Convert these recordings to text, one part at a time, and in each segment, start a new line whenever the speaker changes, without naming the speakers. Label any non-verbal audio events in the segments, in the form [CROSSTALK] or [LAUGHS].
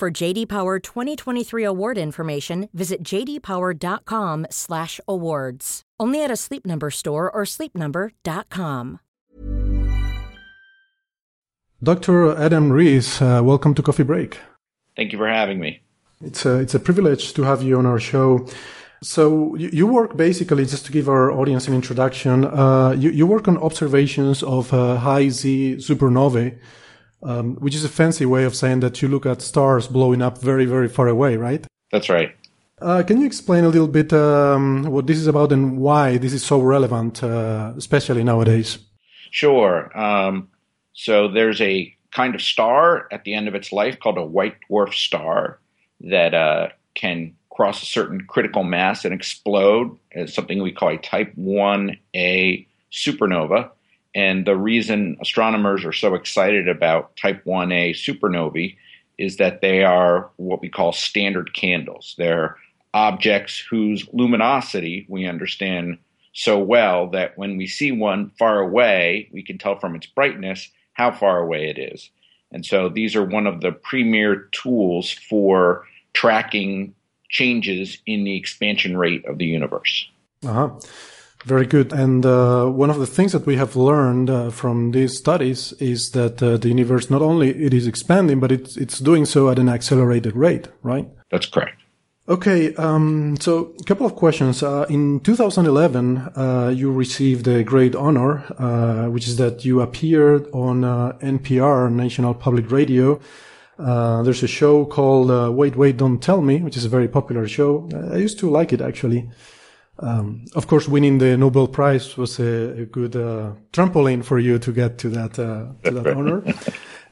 For JD Power 2023 award information, visit jdpower.com/awards. Only at a Sleep Number store or sleepnumber.com.
Dr. Adam Riess, uh, welcome to Coffee Break.
Thank you for having me.
It's a, it's a privilege to have you on our show. So you, you work basically, just to give our audience an introduction, uh, you, you work on observations of uh, high Z supernovae, um, which is a fancy way of saying that you look at stars blowing up very, very far away, right?
That's right.
Uh, can you explain a little bit um, what this is about and why this is so relevant, uh, especially nowadays?
Sure. Um, so there's a kind of star at the end of its life called a white dwarf star that uh, can cross a certain critical mass and explode as something we call a type 1a supernova. And the reason astronomers are so excited about type 1a supernovae is that they are what we call standard candles. They're objects whose luminosity we understand so well that when we see one far away, we can tell from its brightness how far away it is. And so these are one of the premier tools for tracking changes in the expansion rate of the universe.
Uh-huh. Very good. And uh, one of the things that we have learned uh, from these studies is that uh, the universe not only it is expanding, but it's it's doing so at an accelerated rate, right?
That's correct.
Okay, um, so a couple of questions. Uh, in 2011, uh, you received a great honor, uh, which is that you appeared on NPR, National Public Radio, uh, there's a show called uh, Wait, Wait, Don't Tell Me, which is a very popular show. I used to like it actually. Um, of course, winning the Nobel Prize was a, a good uh, trampoline for you to get to that uh, to that honor.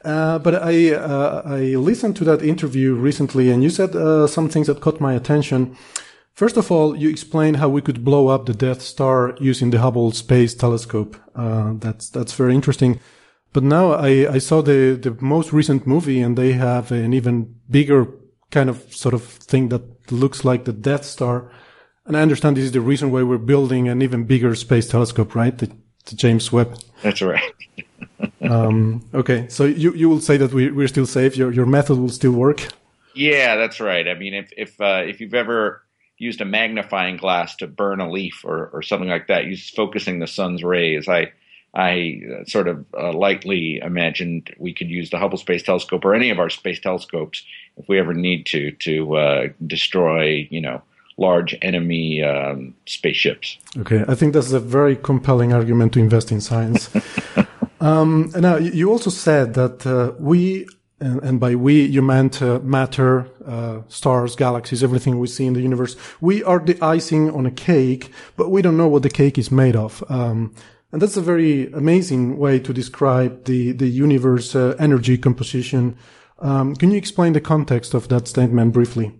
Uh, but I uh, I listened to that interview recently, and you said some things that caught my attention. First of all, you explained how we could blow up the Death Star using the Hubble Space Telescope. that's that's very interesting. But now I, I saw the, the most recent movie and they have an even bigger kind of sort of thing that looks like the Death Star. And I understand this is the reason why we're building an even bigger space telescope, right? The, the James Webb.
That's right. [LAUGHS]
um, okay. So you, you will say that we, we're still safe. Your, your method will still work.
Yeah, that's right. I mean, if, if, uh, if you've ever used a magnifying glass to burn a leaf or, or something like that, use focusing the sun's rays. I, I uh, sort of uh, lightly imagined we could use the Hubble Space Telescope or any of our space telescopes if we ever need to to uh, destroy, you know, large enemy um, spaceships.
Okay, I think that's a very compelling argument to invest in science. [LAUGHS] um, now, you also said that uh, we, and, and, by we you meant uh, matter, uh, stars, galaxies, everything we see in the universe. We are the icing on a cake, but we don't know what the cake is made of. Um, and that's a very amazing way to describe the, the universe uh, energy composition. Um, can you explain the context of that statement briefly?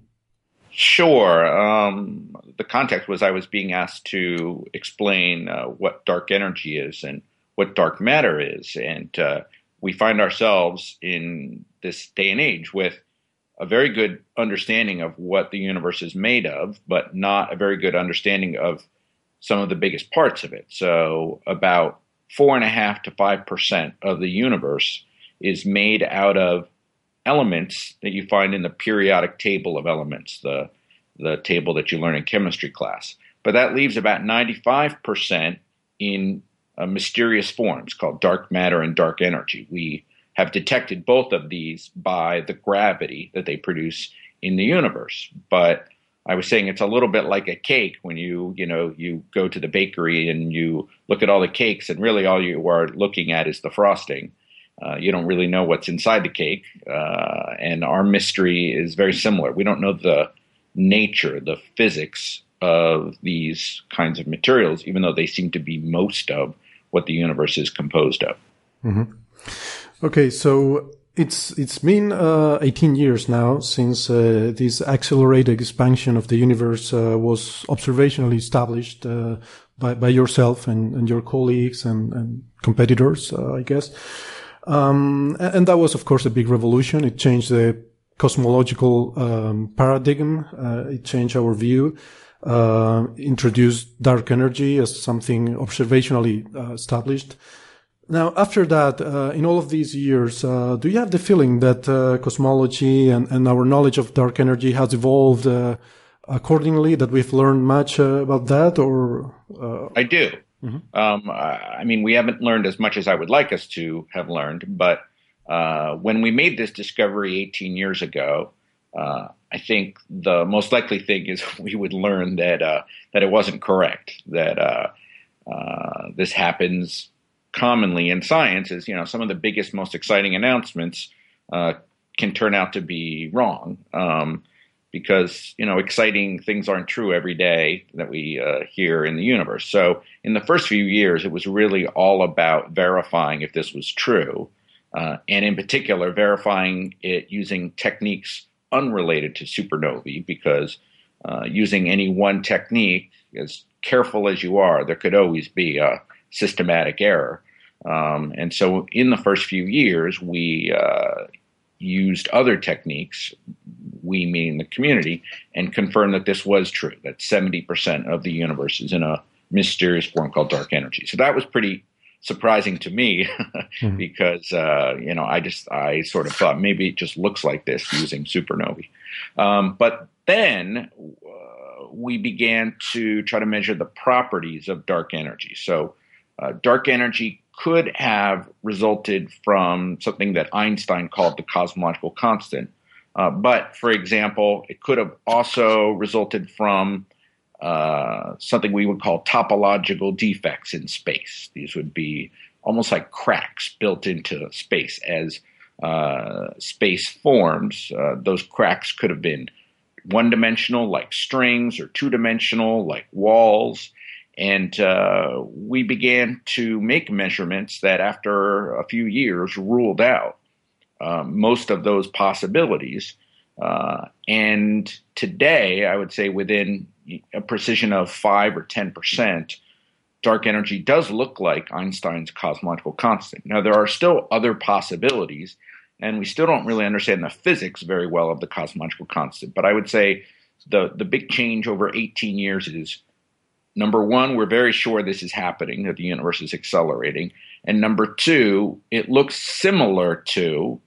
Sure. Um, the context was I was being asked to explain uh, what dark energy is and what dark matter is. And uh, we find ourselves in this day and age with a very good understanding of what the universe is made of, but not a very good understanding of some of the biggest parts of it. So about four and a half to five percent of the universe is made out of elements that you find in the periodic table of elements, the the table that you learn in chemistry class. But that leaves about 95% in uh, mysterious forms called dark matter and dark energy. We have detected both of these by the gravity that they produce in the universe. But I was saying it's a little bit like a cake when you, you know, you go to the bakery and you look at all the cakes and really all you are looking at is the frosting. Uh, you don't really know what's inside the cake. Uh, and our mystery is very similar. We don't know the nature, the physics of these kinds of materials, even though they seem to be most of what the universe is composed of.
Mm-hmm. Okay, so it's it's been uh, 18 years now since uh, this accelerated expansion of the universe uh, was observationally established uh, by, by yourself and, and your colleagues and, and competitors, uh, I guess. Um, and, that was, of course, a big revolution. It changed the cosmological um, paradigm. Uh, it changed our view. introduced dark energy as something observationally established. Now, after that, uh, in all of these years, uh, do you have the feeling that uh, cosmology and, and, our knowledge of dark energy has evolved uh, accordingly? That we've learned much uh, about that, or
uh? I do. Mm-hmm. Um, I mean, we haven't learned as much as I would like us to have learned, but when we made this discovery 18 years ago, I think the most likely thing is [LAUGHS] we would learn that that it wasn't correct. That this happens commonly in science is, you know, some of the biggest, most exciting announcements uh, can turn out to be wrong um, because, you know, exciting things aren't true every day that we uh, hear in the universe. So in the first few years, it was really all about verifying if this was true. Uh, and in particular, verifying it using techniques unrelated to supernovae, because uh, using any one technique, as careful as you are, there could always be a systematic error. Um, and so, in the first few years, we uh, used other techniques, we meaning the community, and confirmed that this was true, that 70% of the universe is in a mysterious form called dark energy. So, that was pretty surprising to me mm-hmm. [LAUGHS] because, uh, you know, I just, I sort of thought maybe it just looks like this using supernovae. Um, but then, uh, we began to try to measure the properties of dark energy. So, uh, dark energy could have resulted from something that Einstein called the cosmological constant. Uh, but, for example, it could have also resulted from uh, something we would call topological defects in space. These would be almost like cracks built into space as uh, space forms. Uh, those cracks could have been one dimensional, like strings, or two dimensional, like walls. And uh, we began to make measurements that, after a few years, ruled out uh, most of those possibilities. Uh, and today, I would say within a precision of 5 or 10%, dark energy does look like Einstein's cosmological constant. Now, there are still other possibilities, and we still don't really understand the physics very well of the cosmological constant. But I would say the, the big change over 18 years is Number one, we're very sure this is happening, that the universe is accelerating. And number two, it looks similar to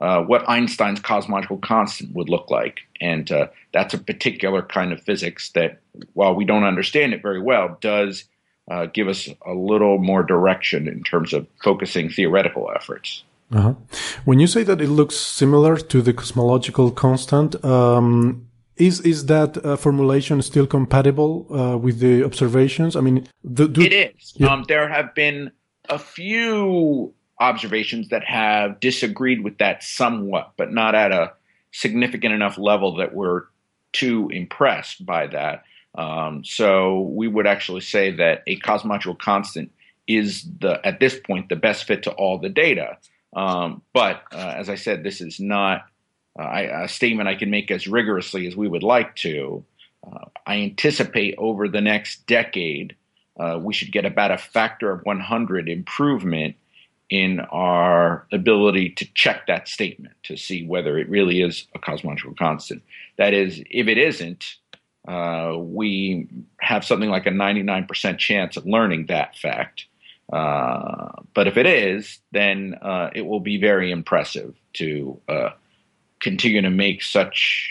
uh, what Einstein's cosmological constant would look like. And uh, that's a particular kind of physics that, while we don't understand it very well, does uh, give us a little more direction in terms of focusing theoretical efforts.
Uh-huh. When you say that it looks similar to the cosmological constant, um, is is that uh, formulation still compatible uh, with the observations? I mean,
the, do, it is. Yeah. Um, there have been a few observations that have disagreed with that somewhat, but not at a significant enough level that we're too impressed by that. Um, so we would actually say that a cosmological constant is the at this point the best fit to all the data. Um, but uh, as I said, this is not a statement I can make as rigorously as we would like to. Uh, I anticipate over the next decade, uh, we should get about a factor of 100 improvement in our ability to check that statement to see whether it really is a cosmological constant. That is, if it isn't, uh, we have something like a 99% chance of learning that fact. Uh, but if it is, then uh, it will be very impressive to uh, continue to make such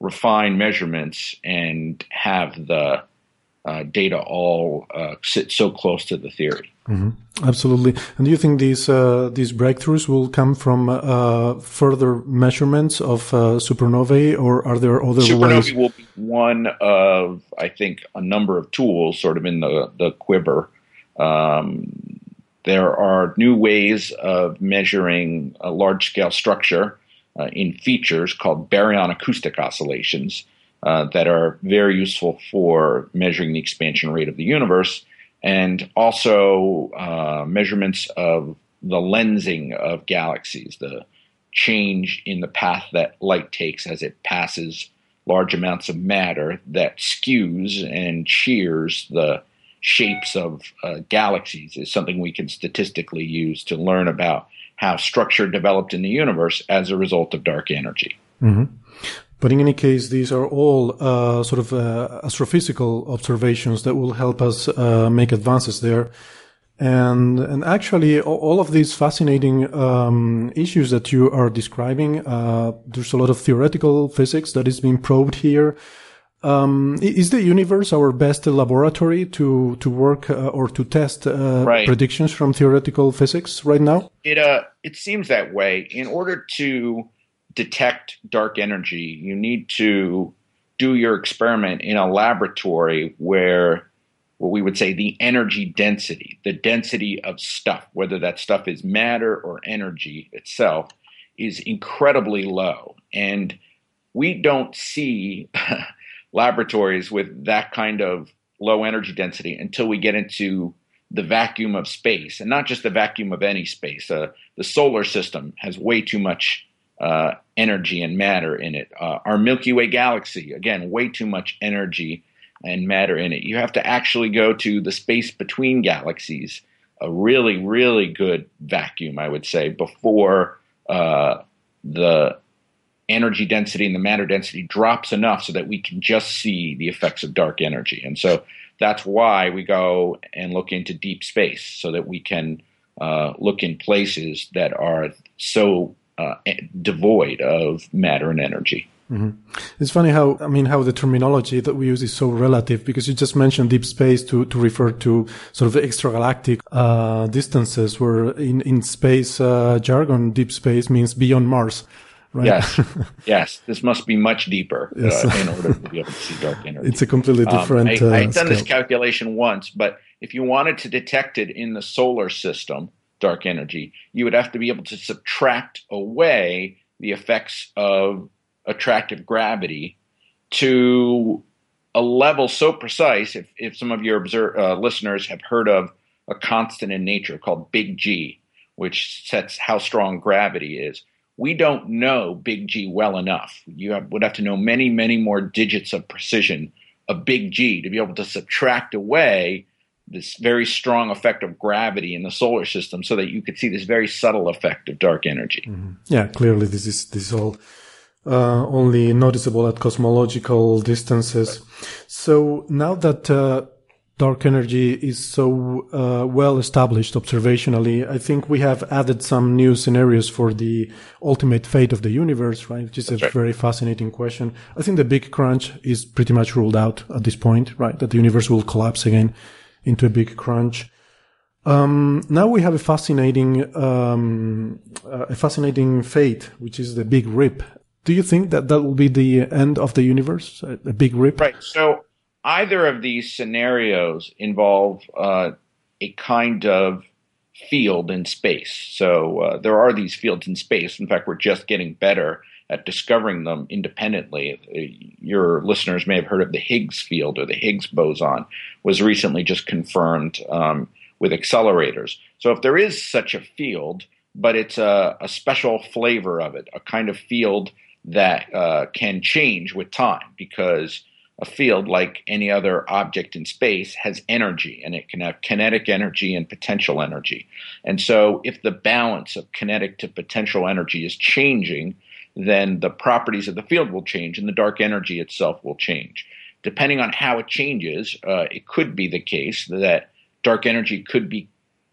refined measurements and have the uh, data all uh, sit so close to the theory.
Mm-hmm. Absolutely. And do you think these uh, these breakthroughs will come from uh, further measurements of uh, supernovae, or are there other
supernovae
ways?
will be one of, I think, a number of tools sort of in the the quiver. Um, there are new ways of measuring a large scale structure uh, in features called baryon acoustic oscillations uh, that are very useful for measuring the expansion rate of the universe and also uh, measurements of the lensing of galaxies, the change in the path that light takes as it passes large amounts of matter that skews and shears the shapes of uh, galaxies is something we can statistically use to learn about how structure developed in the universe as a result of dark energy.
Mm-hmm. But in any case, these are all uh, sort of uh, astrophysical observations that will help us uh, make advances there. And and actually, all of these fascinating um, issues that you are describing, uh, there's a lot of theoretical physics that is being probed here. Um, is the universe our best laboratory to to work uh, or to test uh, right. predictions from theoretical physics right now?
It uh, it seems that way. In order to detect dark energy, you need to do your experiment in a laboratory where what we would say the energy density, the density of stuff, whether that stuff is matter or energy itself, is incredibly low. And we don't see [LAUGHS] laboratories with that kind of low energy density until we get into the vacuum of space, and not just the vacuum of any space. Uh, the solar system has way too much uh, energy and matter in it. Uh, our Milky Way galaxy, again, way too much energy and matter in it. You have to actually go to the space between galaxies, a really, really good vacuum, I would say, before uh, the energy density and the matter density drops enough so that we can just see the effects of dark energy. And so that's why we go and look into deep space so that we can uh, look in places that are so uh, devoid of matter and energy.
Mm-hmm. It's funny how I mean how the terminology that we use is so relative because you just mentioned deep space to to refer to sort of extragalactic uh, distances, where in in space uh, jargon, deep space means beyond Mars.
Right? Yes, [LAUGHS] yes. This must be much deeper uh, yes. uh, in order to be able to see dark [LAUGHS] energy.
It's a completely different.
Um, I, have uh, done this calculation once, but if you wanted to detect it in the solar system, dark energy, you would have to be able to subtract away the effects of attractive gravity to a level so precise. If, if some of your uh, listeners have heard of a constant in nature called Big G, which sets how strong gravity is we don't know big G well enough. You have, would have to know many, many more digits of precision of big G to be able to subtract away this very strong effect of gravity in the solar system so that you could see this very subtle effect of dark energy.
Mm-hmm. Yeah, clearly this is this is all uh, only noticeable at cosmological distances. So now that uh, dark energy is so uh, well established observationally, I think we have added some new scenarios for the ultimate fate of the universe, right? Which is That's a right. very fascinating question. I think the big crunch is pretty much ruled out at this point, right? That the universe will collapse again into a big crunch. Um, now we have a fascinating, um, uh, a fascinating fate, which is the big rip. Do you think that that will be the end of the universe, a, a big rip?
Right. So either of these scenarios involve uh, a kind of field in space. So uh, there are these fields in space. In fact, we're just getting better at discovering them independently. Your listeners may have heard of the Higgs field or the Higgs boson was recently just confirmed um, with accelerators. So if there is such a field, but it's a, a special flavor of it, a kind of field that uh, can change with time because a field, like any other object in space, has energy and it can have kinetic energy and potential energy. And so, if the balance of kinetic to potential energy is changing, then the properties of the field will change and the dark energy itself will change. Depending on how it changes, uh, it could be the case that dark energy could be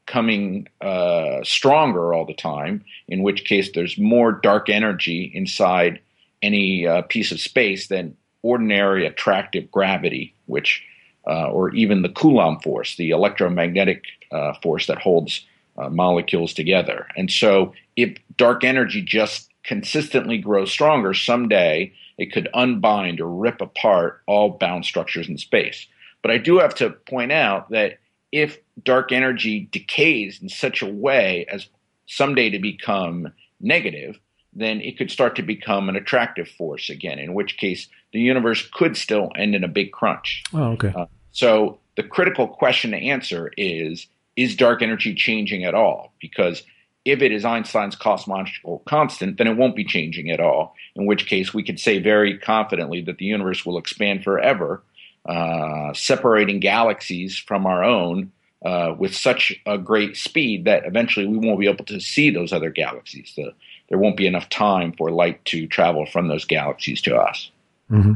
coming uh, stronger all the time, in which case there's more dark energy inside any uh, piece of space than ordinary attractive gravity, which, uh, or even the Coulomb force, the electromagnetic uh, force that holds uh, molecules together. And so, if dark energy just consistently grow stronger, someday it could unbind or rip apart all bound structures in space. But I do have to point out that if dark energy decays in such a way as someday to become negative, then it could start to become an attractive force again, in which case the universe could still end in a big crunch.
Oh, okay.
Uh, so the critical question to answer is is dark energy changing at all? Because if it is Einstein's cosmological constant, then it won't be changing at all. In which case, we could say very confidently that the universe will expand forever, uh, separating galaxies from our own uh, with such a great speed that eventually we won't be able to see those other galaxies. The, there won't be enough time for light to travel from those galaxies to us.
Mm-hmm.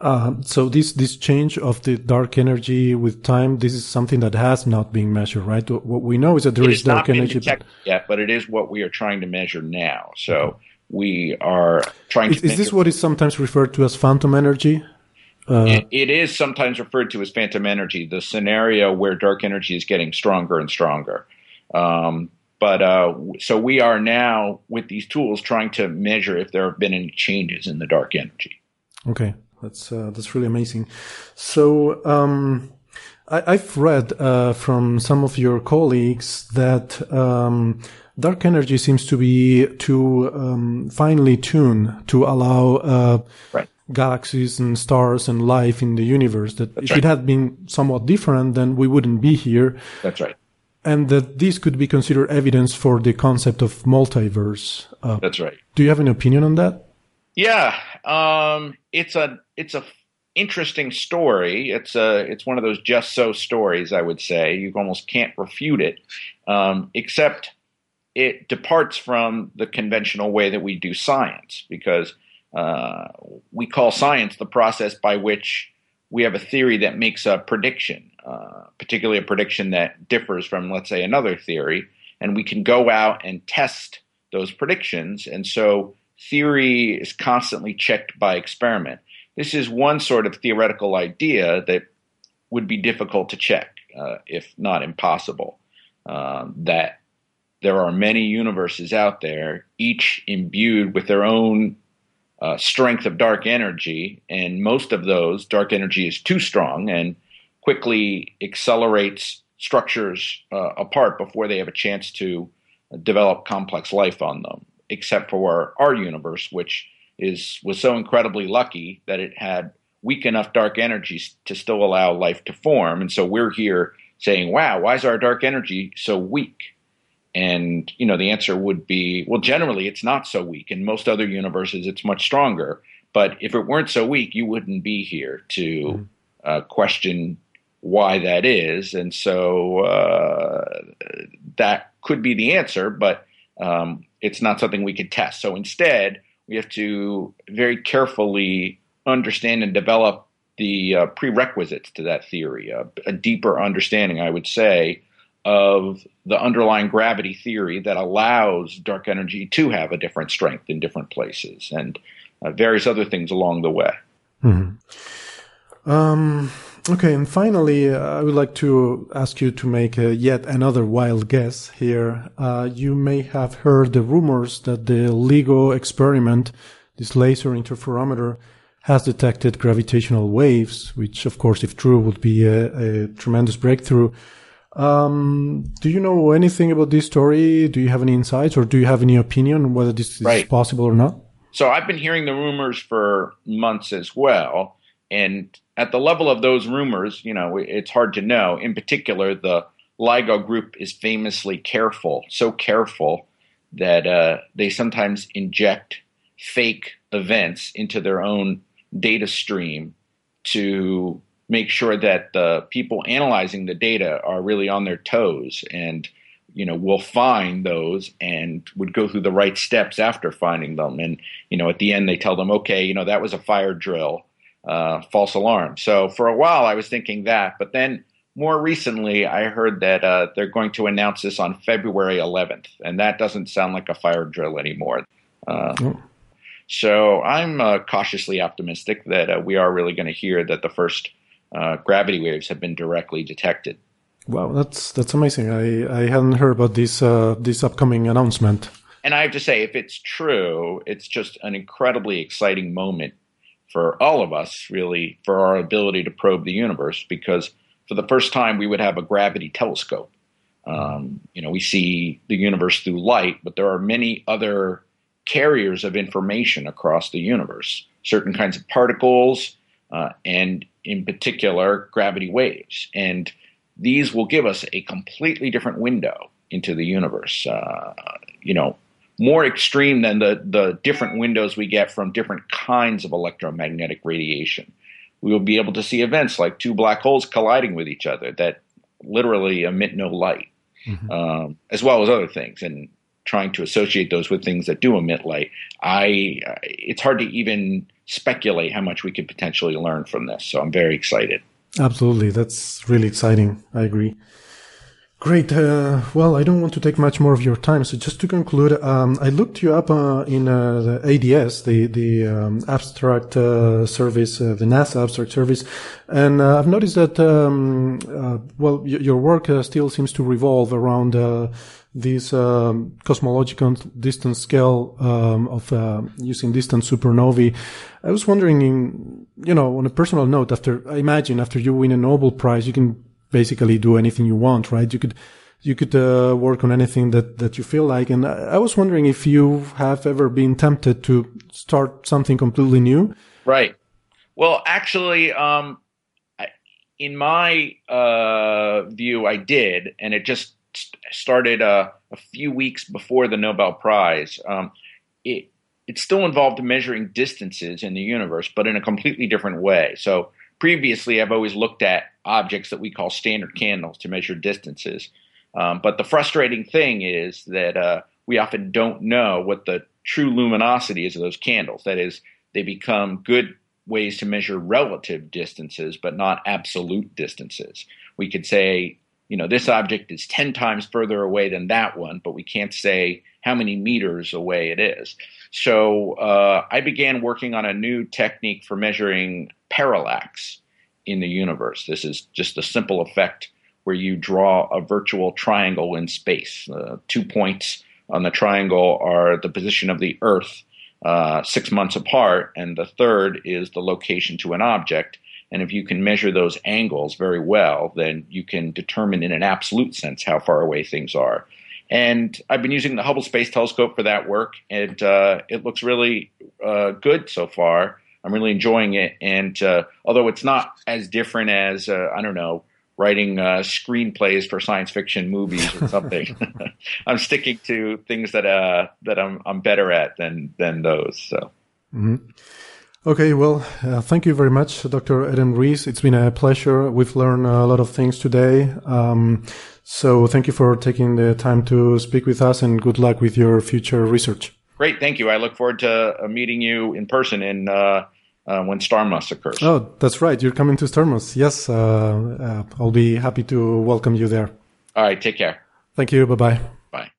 Uh, so this this change of the dark energy with time, this is something that has not been measured, right? What we know is that there
it
is dark energy
but... yet, but it is what we are trying to measure now. So we are trying
is,
to.
Is this what is sometimes referred to as phantom energy?
Uh, it, it is sometimes referred to as phantom energy, the scenario where dark energy is getting stronger and stronger. Um, but uh, so we are now with these tools trying to measure if there have been any changes in the dark energy.
Okay. That's uh, that's really amazing. So um, I, have read uh, from some of your colleagues that um, dark energy seems to be too um, finely tuned to allow uh,
right.
galaxies and stars and life in the universe. That
that's
if
right.
it had been somewhat different, then we wouldn't be here.
That's right.
And that this could be considered evidence for the concept of multiverse.
Uh, that's right.
Do you have an opinion on that?
Yeah, um, it's a it's a interesting story. It's a it's one of those just so stories. I would say you almost can't refute it, um, except it departs from the conventional way that we do science because uh, we call science the process by which we have a theory that makes a prediction, uh, particularly a prediction that differs from, let's say, another theory, and we can go out and test those predictions. And so theory is constantly checked by experiment. This is one sort of theoretical idea that would be difficult to check, uh, if not impossible. Um, that there are many universes out there, each imbued with their own uh, strength of dark energy, and most of those, dark energy is too strong and quickly accelerates structures uh, apart before they have a chance to develop complex life on them except for our universe, which is was so incredibly lucky that it had weak enough dark energies to still allow life to form. And so we're here saying, "Wow, why is our dark energy so weak?" And you know, the answer would be, well, generally it's not so weak. In most other universes, it's much stronger. But if it weren't so weak, you wouldn't be here to mm-hmm. uh, question why that is. And so uh, that could be the answer, but um, it's not something we could test. So instead, we have to very carefully understand and develop the uh, prerequisites to that theory, uh, a deeper understanding, I would say, of the underlying gravity theory that allows dark energy to have a different strength in different places and uh, various other things along the way.
Mm-hmm. Um, Okay, and finally, uh, I would like to ask you to make uh, yet another wild guess here. Uh, you may have heard the rumors that the LIGO experiment, this laser interferometer, has detected gravitational waves, which, of course, if true, would be a, a tremendous breakthrough. Um, do you know anything about this story? Do you have any insights, or do you have any opinion on whether this is
right.
possible or not?
So I've been hearing the rumors for months as well. And at the level of those rumors, you know, it's hard to know. In particular, the LIGO group is famously careful, so careful that uh, they sometimes inject fake events into their own data stream to make sure that the people analyzing the data are really on their toes and you know will find those and would go through the right steps after finding them and you know at the end they tell them okay you know that was a fire drill uh, false alarm. So for a while, I was thinking that, but then more recently, I heard that uh, they're going to announce this on February 11th, and that doesn't sound like a fire drill anymore. Uh, oh. So I'm uh, cautiously optimistic that uh, we are really going to hear that the first uh, gravity waves have been directly detected.
Wow, that's that's amazing. I, I hadn't heard about this uh, this upcoming announcement.
And I have to say, if it's true, it's just an incredibly exciting moment for all of us, really, for our ability to probe the universe, because for the first time we would have a gravity telescope. Um, you know, we see the universe through light, but there are many other carriers of information across the universe, certain kinds of particles, uh, and in particular, gravity waves. And these will give us a completely different window into the universe. Uh, you know, more extreme than the, the different windows we get from different kinds of electromagnetic radiation. We will be able to see events like two black holes colliding with each other that literally emit no light, mm-hmm. um, as well as other things. And trying to associate those with things that do emit light, I it's hard to even speculate how much we could potentially learn from this. So I'm very excited.
Absolutely, that's really exciting. I agree. Great. Uh, well, I don't want to take much more of your time. So just to conclude, um, I looked you up uh, in uh, the ADS, the the um, abstract uh, service, uh, the NASA abstract service, and uh, I've noticed that um, well, y- your work still seems to revolve around this um, cosmological distance scale um, of using distant supernovae. I was wondering, in, you know, on a personal note, after I imagine after you win a Nobel Prize, you can basically do anything you want, right? You could, you could uh, work on anything that, that you feel like. And I, was wondering if you have ever been tempted to start something completely new.
Right. Well, actually, um, in my uh, view, I did, and it just started uh, a few weeks before the Nobel Prize. Um, it it still involved measuring distances in the universe, but in a completely different way. So previously, I've always looked at objects that we call standard candles to measure distances. Um, but the frustrating thing is that uh, we often don't know what the true luminosity is of those candles. That is, they become good ways to measure relative distances, but not absolute distances. We could say, you know, this object is 10 times further away than that one, but we can't say how many meters away it is. So uh, I began working on a new technique for measuring parallax in the universe. This is just a simple effect where you draw a virtual triangle in space. Uh, two points on the triangle are the position of the Earth uh, six months apart, and the third is the location to an object. And if you can measure those angles very well, then you can determine in an absolute sense how far away things are. And I've been using the Hubble Space Telescope for that work, and uh, it looks really uh, good so far. I'm really enjoying it. And uh, although it's not as different as uh, I don't know writing uh, screenplays for science fiction movies or [LAUGHS] something, [LAUGHS] I'm sticking to things that uh, that I'm I'm better at than than those. So.
Mm-hmm. Okay, well, uh, thank you very much, Dr. Adam Riess. It's been a pleasure. We've learned a lot of things today. Um, so thank you for taking the time to speak with us and good luck with your future research.
Great, thank you. I look forward to uh, meeting you in person in uh, uh, when Starmus occurs.
Oh, that's right. You're coming to Starmus. Yes, uh, uh, I'll be happy to welcome you there.
All right, take care.
Thank you. Bye bye.
Bye.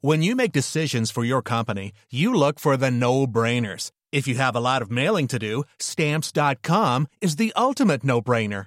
When you make decisions for your company, you look for the no-brainers. If you have a lot of mailing to do, stamps.com is the ultimate no-brainer.